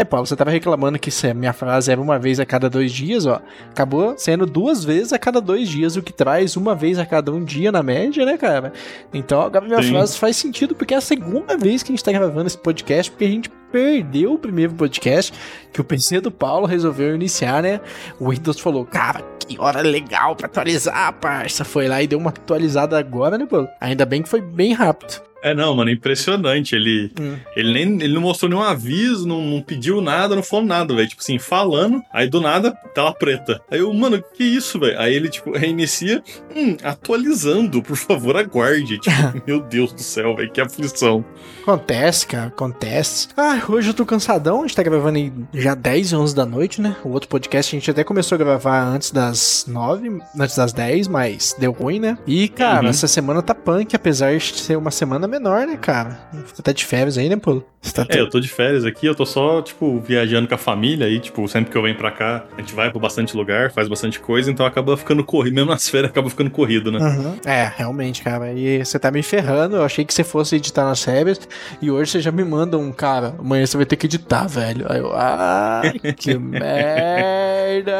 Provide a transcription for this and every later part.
É, Paulo, você tava reclamando que se a minha frase era uma vez a cada dois dias, ó. Acabou sendo duas vezes a cada dois dias, o que traz uma vez a cada um dia na média, né, cara? Então agora minha Sim. frase faz sentido, porque é a segunda vez que a gente tá gravando esse podcast, porque a gente perdeu o primeiro podcast que o PC do Paulo resolveu iniciar, né? O Windows falou, cara, que hora legal pra atualizar, parça. Foi lá e deu uma atualizada agora, né, Paulo? Ainda bem que foi bem rápido. É, não, mano, impressionante. Ele, hum. ele nem ele não mostrou nenhum aviso, não, não pediu nada, não falou nada, velho. Tipo assim, falando, aí do nada, tela preta. Aí eu, mano, que isso, velho? Aí ele, tipo, reinicia, hum, atualizando, por favor, aguarde. Tipo, meu Deus do céu, velho, que aflição. Acontece, cara, acontece. Ah, hoje eu tô cansadão, a gente tá gravando aí já 10 e 11 da noite, né? O outro podcast a gente até começou a gravar antes das 9, antes das 10, mas deu ruim, né? E, cara, uhum. essa semana tá punk, apesar de ser uma semana menor, né, cara? Você tá de férias aí, né, Paulo? Tá é, eu tô de férias aqui, eu tô só, tipo, viajando com a família aí, tipo, sempre que eu venho pra cá, a gente vai pra bastante lugar, faz bastante coisa, então acaba ficando corrido, mesmo nas férias acaba ficando corrido, né? Uhum. É, realmente, cara, e você tá me ferrando, eu achei que você fosse editar nas férias, e hoje você já me manda um, cara, amanhã você vai ter que editar, velho. Aí eu, ai, que merda!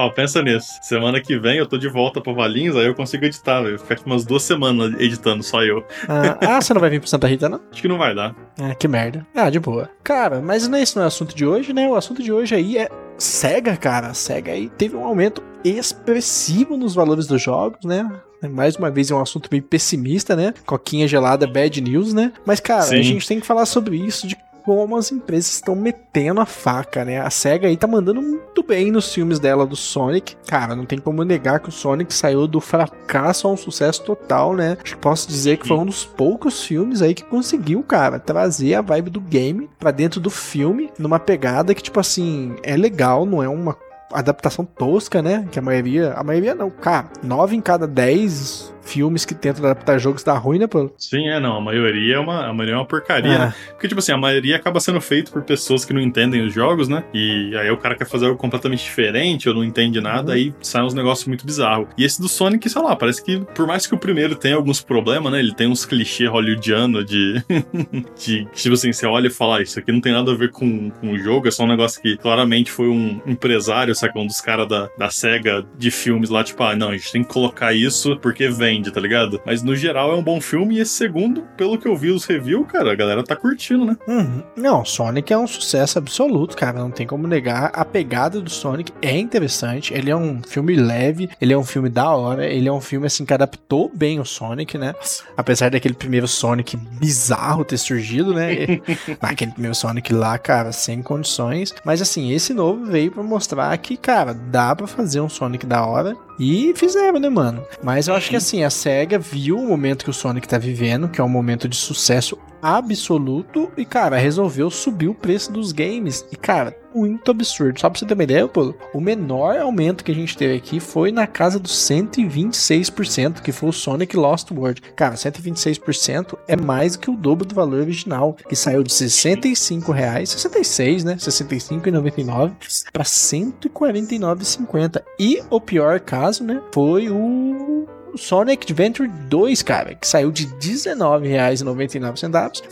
Ó, pensa nisso. Semana que vem eu tô de volta pro Valinhos, aí eu consigo editar, velho. Ficar umas duas semanas editando, só eu. Ah, ah, você não vai vir pro Santa Rita, não? Acho que não vai dar. Ah, que merda. Ah, de boa. Cara, mas não é esse não é o assunto de hoje, né? O assunto de hoje aí é SEGA, cara. A SEGA aí teve um aumento expressivo nos valores dos jogos, né? Mais uma vez é um assunto bem pessimista, né? Coquinha gelada, bad news, né? Mas, cara, Sim. a gente tem que falar sobre isso de como as empresas estão metendo a faca, né? A SEGA aí tá mandando muito bem nos filmes dela do Sonic. Cara, não tem como negar que o Sonic saiu do fracasso a um sucesso total, né? Acho que posso dizer que foi um dos poucos filmes aí que conseguiu, cara, trazer a vibe do game para dentro do filme, numa pegada que, tipo assim, é legal, não é uma adaptação tosca, né? Que a maioria. A maioria não, cara. Nove em cada dez filmes que tentam adaptar jogos dá ruim, né, pô? Sim, é, não. A maioria é uma, a maioria é uma porcaria, é. né? Porque, tipo assim, a maioria acaba sendo feito por pessoas que não entendem os jogos, né? E aí o cara quer fazer algo completamente diferente ou não entende nada, uhum. aí sai uns negócios muito bizarros. E esse do Sonic, sei lá, parece que, por mais que o primeiro tenha alguns problemas, né? Ele tem uns clichês hollywoodianos de. de. Tipo assim, você olha e fala, ah, isso aqui não tem nada a ver com, com o jogo, é só um negócio que claramente foi um empresário, sabe? Um dos caras da, da SEGA de filmes lá, tipo, ah, não, a gente tem que colocar isso porque vem tá ligado? Mas no geral é um bom filme e esse segundo, pelo que eu vi os reviews, cara, a galera tá curtindo, né? Uhum. Não, Sonic é um sucesso absoluto, cara, não tem como negar. A pegada do Sonic é interessante, ele é um filme leve, ele é um filme da hora, ele é um filme assim que adaptou bem o Sonic, né? Apesar daquele primeiro Sonic bizarro ter surgido, né? Aquele primeiro Sonic lá, cara, sem condições. Mas assim, esse novo veio para mostrar que, cara, dá para fazer um Sonic da hora e fizeram, né, mano? Mas eu acho que assim, a SEGA viu o momento que o Sonic tá vivendo, que é um momento de sucesso absoluto, e, cara, resolveu subir o preço dos games. E, cara, muito absurdo. Só pra você ter uma ideia, o menor aumento que a gente teve aqui foi na casa dos 126%, que foi o Sonic Lost World. Cara, 126% é mais que o dobro do valor original, que saiu de 65 reais, 66, né? 65,99 para 149,50. E o pior caso, né, foi o Sonic Adventure 2, cara, que saiu de R$19,99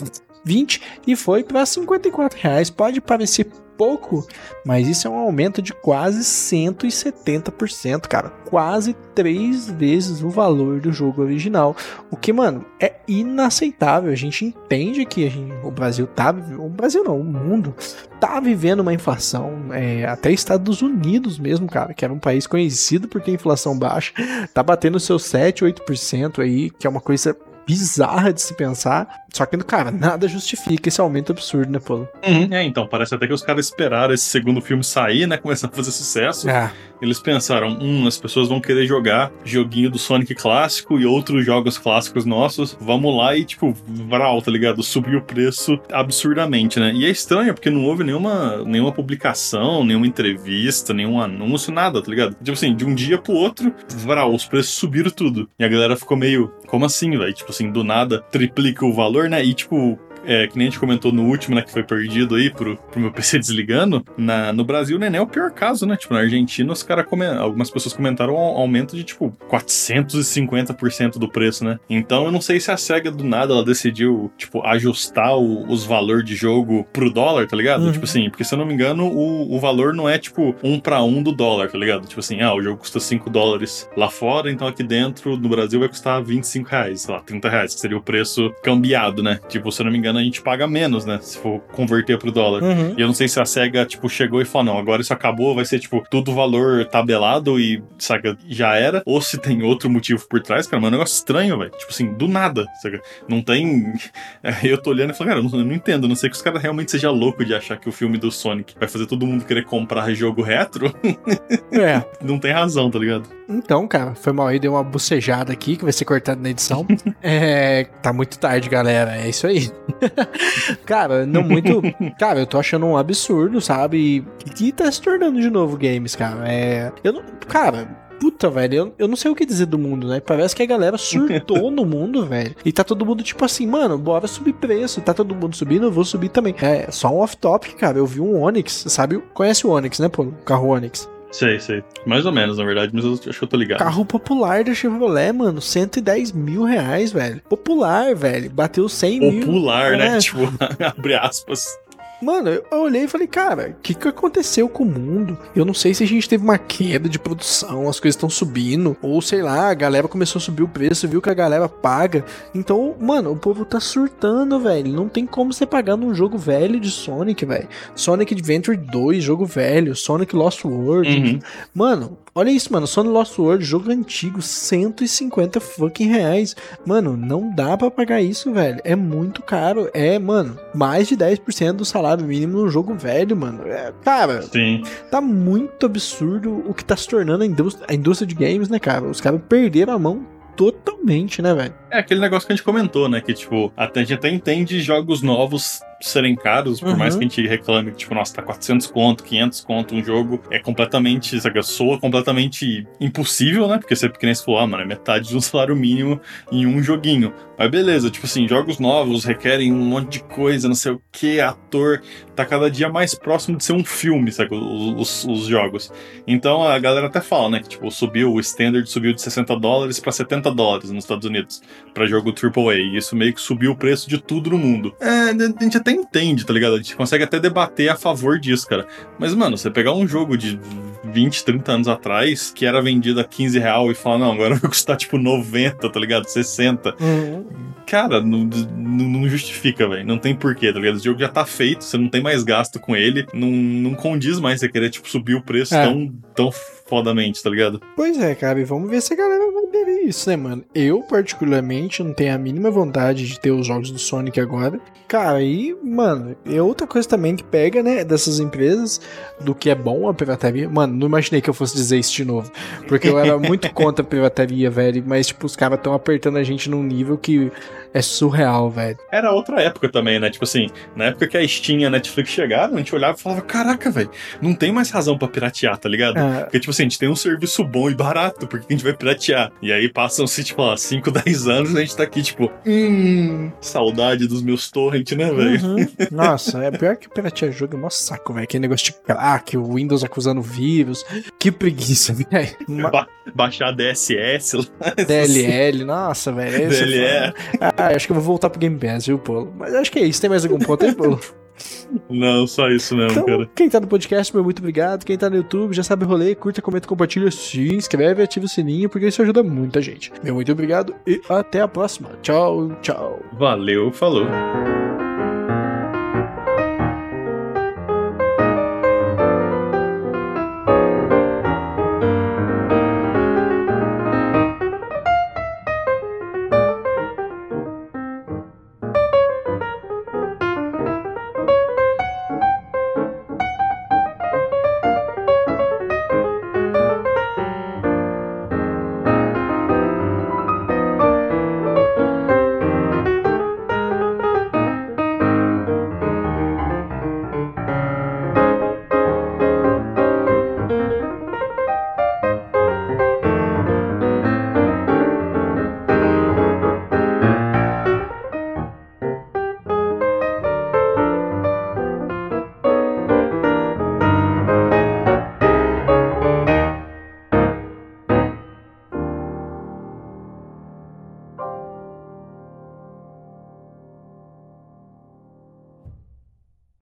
20 e foi para 54 reais. Pode parecer pouco, mas isso é um aumento de quase 170%, cara. Quase três vezes o valor do jogo original. O que, mano, é inaceitável. A gente entende que gente, o Brasil tá. O Brasil não, o mundo tá vivendo uma inflação. É, até Estados Unidos mesmo, cara, que era um país conhecido por ter inflação baixa, tá batendo seus 7, 8% aí, que é uma coisa bizarra de se pensar. Só que, cara, nada justifica esse aumento absurdo, né, Paulo? Uhum. É, então, parece até que os caras esperaram esse segundo filme sair, né? Começar a fazer sucesso. É. Eles pensaram, hum, as pessoas vão querer jogar joguinho do Sonic clássico e outros jogos clássicos nossos. Vamos lá e, tipo, vral, tá ligado? Subir o preço absurdamente, né? E é estranho, porque não houve nenhuma, nenhuma publicação, nenhuma entrevista, nenhum anúncio, nada, tá ligado? Tipo assim, de um dia pro outro, vral, os preços subiram tudo. E a galera ficou meio, como assim, velho? Tipo assim, do nada triplica o valor, né? E tipo, é, que nem a gente comentou no último, né, que foi perdido aí pro, pro meu PC desligando, na, no Brasil, né, nem é o pior caso, né? Tipo, na Argentina, os caras algumas pessoas comentaram um aumento de, tipo, 450% do preço, né? Então eu não sei se a SEGA do nada ela decidiu, tipo, ajustar o, os valores de jogo pro dólar, tá ligado? Uhum. Tipo assim, porque se eu não me engano, o, o valor não é, tipo, um para um do dólar, tá ligado? Tipo assim, ah, o jogo custa 5 dólares lá fora, então aqui dentro, no Brasil, vai custar 25 reais, sei lá, 30 reais, que seria o preço cambiado, né? Tipo, se eu não me engano, a gente paga menos, né? Se for converter pro dólar. Uhum. E eu não sei se a SEGA, tipo, chegou e falou, não, agora isso acabou, vai ser, tipo, tudo valor tabelado e, saca, já era. Ou se tem outro motivo por trás, cara, mas é um negócio estranho, velho. Tipo assim, do nada, saca? Não tem. Eu tô olhando e falando, cara, eu não, eu não entendo, a não sei que os caras realmente seja louco de achar que o filme do Sonic vai fazer todo mundo querer comprar jogo retro. É. não tem razão, tá ligado? Então, cara, foi mal aí, deu uma bucejada aqui que vai ser cortado na edição. é, tá muito tarde, galera. É isso aí. cara, não muito. Cara, eu tô achando um absurdo, sabe? E tá se tornando de novo games, cara. É. Eu não. Cara, puta, velho, eu, eu não sei o que dizer do mundo, né? Parece que a galera surtou no mundo, velho. E tá todo mundo tipo assim, mano, bora subir preço. Tá todo mundo subindo, eu vou subir também. É, só um off-topic, cara. Eu vi um Onix, sabe? Conhece o Onix, né, pô? O carro Onix. Sei, sei. Mais ou menos, na verdade, mas eu acho que eu tô ligado. Carro popular da Chevrolet, mano. 110 mil reais, velho. Popular, velho. Bateu 100 popular, mil. Popular, né? É. Tipo, abre aspas. Mano, eu olhei e falei, cara, o que, que aconteceu com o mundo? Eu não sei se a gente teve uma queda de produção, as coisas estão subindo, ou sei lá, a galera começou a subir o preço, viu que a galera paga. Então, mano, o povo tá surtando, velho. Não tem como você pagar num jogo velho de Sonic, velho. Sonic Adventure 2, jogo velho, Sonic Lost World. Uhum. Mano, Olha isso, mano. Sonic Lost World, jogo antigo, 150 fucking reais. Mano, não dá para pagar isso, velho. É muito caro. É, mano, mais de 10% do salário mínimo num jogo velho, mano. É, cara, Sim. tá muito absurdo o que tá se tornando a indústria, a indústria de games, né, cara? Os caras perderam a mão totalmente, né, velho? É aquele negócio que a gente comentou, né? Que, tipo, até, a gente até entende jogos novos serem caros, por uhum. mais que a gente reclame que, tipo, nossa, tá 400 conto, 500 conto um jogo, é completamente, sabe, soa completamente impossível, né? Porque você, que nem você falou, ah, mano, é metade de um salário mínimo em um joguinho. Mas beleza, tipo assim, jogos novos requerem um monte de coisa, não sei o que, ator, tá cada dia mais próximo de ser um filme, sabe, os, os, os jogos. Então a galera até fala, né, que, tipo, subiu, o standard subiu de 60 dólares para 70 dólares nos Estados Unidos para jogo AAA, e isso meio que subiu o preço de tudo no mundo. É, a gente até entende, tá ligado? A gente consegue até debater a favor disso, cara. Mas, mano, você pegar um jogo de 20, 30 anos atrás, que era vendido a 15 real e falar, não, agora vai custar tipo 90, tá ligado? 60. Uhum. Cara, não, não justifica, velho. Não tem porquê, tá ligado? O jogo já tá feito, você não tem mais gasto com ele, não, não condiz mais você querer, tipo, subir o preço é. tão, tão fodamente, tá ligado? Pois é, cara, e vamos ver se a galera beber isso, né, mano? Eu, particularmente, não tenho a mínima vontade de ter os jogos do Sonic agora. Cara, e, mano, é outra coisa também que pega, né, dessas empresas, do que é bom a pirataria. Mano, não imaginei que eu fosse dizer isso de novo. Porque eu era muito contra a pirataria, velho. Mas, tipo, os caras estão apertando a gente num nível que é surreal, velho. Era outra época também, né? Tipo assim, na época que a Steam e a Netflix chegaram, a gente olhava e falava: caraca, velho, não tem mais razão para piratear, tá ligado? É. Porque, tipo assim, a gente tem um serviço bom e barato, por que a gente vai piratear? E aí passam-se, tipo, ó, 5, 10 anos e a gente tá aqui, tipo, hum, saudade dos meus torrent, né, velho? Uhum. Nossa, é pior que piratear jogo, é mó saco, velho. Aquele negócio de crack, o Windows acusando vírus. Que preguiça, velho. Ba baixar DSS lá. DLL, nossa, velho. DLL. Ah, acho que eu vou voltar pro Game Pass, viu, Polo? Mas acho que é isso. Tem mais algum ponto aí, Polo? Não, só isso mesmo, então, cara. Quem tá no podcast, meu muito obrigado. Quem tá no YouTube já sabe o rolê, curta, comenta, compartilha, se inscreve, ativa o sininho, porque isso ajuda muita gente. Meu muito obrigado e até a próxima. Tchau, tchau. Valeu, falou.